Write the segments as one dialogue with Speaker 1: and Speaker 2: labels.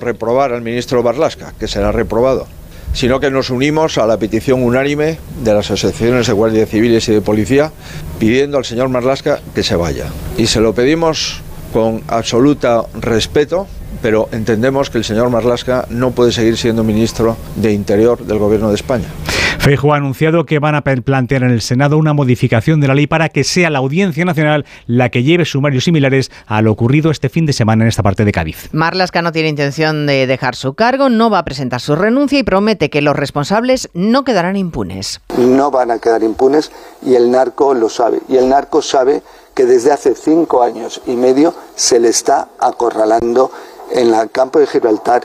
Speaker 1: reprobar al ministro Barlasca, que será reprobado, sino que nos unimos a la petición unánime de las asociaciones de guardias civiles y de policía pidiendo al señor Marlasca que se vaya. Y se lo pedimos con absoluto respeto pero entendemos que el señor Marlasca no puede seguir siendo ministro de Interior del Gobierno de España.
Speaker 2: Feijo ha anunciado que van a plantear en el Senado una modificación de la ley para que sea la Audiencia Nacional la que lleve sumarios similares a lo ocurrido este fin de semana en esta parte de Cádiz.
Speaker 3: Marlasca no tiene intención de dejar su cargo, no va a presentar su renuncia y promete que los responsables no quedarán impunes.
Speaker 4: No van a quedar impunes y el narco lo sabe. Y el narco sabe que desde hace cinco años y medio se le está acorralando en el campo de Gibraltar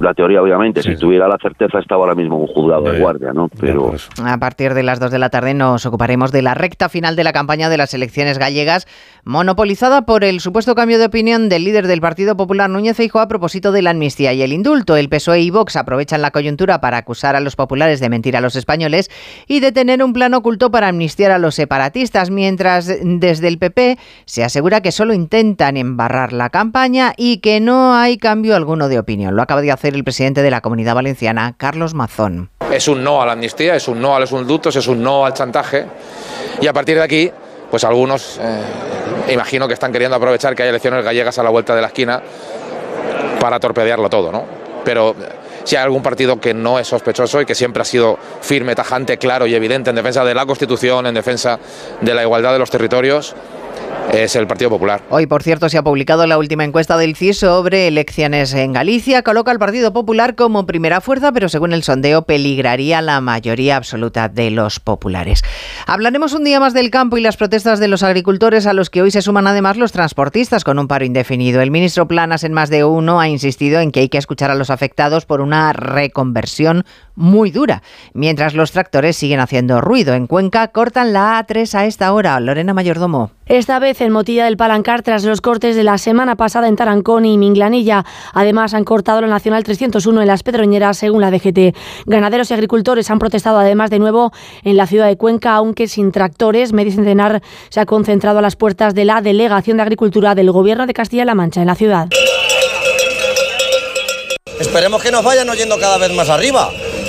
Speaker 5: la teoría, obviamente. si tuviera la certeza, estaba ahora mismo un juzgado de guardia, ¿no? Pero...
Speaker 3: A partir de las 2 de la tarde nos ocuparemos de la recta final de la campaña de las elecciones gallegas, monopolizada por el supuesto cambio de opinión del líder del Partido Popular, Núñez Feijóo, a propósito de la amnistía y el indulto. El PSOE y Vox aprovechan la coyuntura para acusar a los populares de mentir a los españoles y de tener un plan oculto para amnistiar a los separatistas, mientras desde el PP se asegura que solo intentan embarrar la campaña y que no hay cambio alguno de opinión. Lo acaba de hacer el presidente de la Comunidad Valenciana, Carlos Mazón.
Speaker 6: Es un no a la amnistía, es un no a los indultos, es un no al chantaje y a partir de aquí, pues algunos eh, imagino que están queriendo aprovechar que hay elecciones gallegas a la vuelta de la esquina para torpedearlo todo, ¿no? Pero si hay algún partido que no es sospechoso y que siempre ha sido firme, tajante, claro y evidente en defensa de la Constitución, en defensa de la igualdad de los territorios, es el Partido Popular.
Speaker 3: Hoy, por cierto, se ha publicado la última encuesta del CIS sobre elecciones en Galicia. Coloca al Partido Popular como primera fuerza, pero según el sondeo peligraría la mayoría absoluta de los populares. Hablaremos un día más del campo y las protestas de los agricultores a los que hoy se suman además los transportistas con un paro indefinido. El ministro Planas en más de uno ha insistido en que hay que escuchar a los afectados por una reconversión muy dura, mientras los tractores siguen haciendo ruido. En Cuenca cortan la A3 a esta hora. Lorena Mayordomo.
Speaker 7: Esta vez en Motilla del Palancar tras los cortes de la semana pasada en Tarancón y Minglanilla. Además han cortado la Nacional 301 en las Pedroñeras según la DGT. Ganaderos y agricultores han protestado además de nuevo en la ciudad de Cuenca, aunque sin tractores. Medio Centenar se ha concentrado a las puertas de la Delegación de Agricultura del Gobierno de Castilla-La Mancha en la ciudad.
Speaker 8: Esperemos que nos vayan oyendo cada vez más arriba.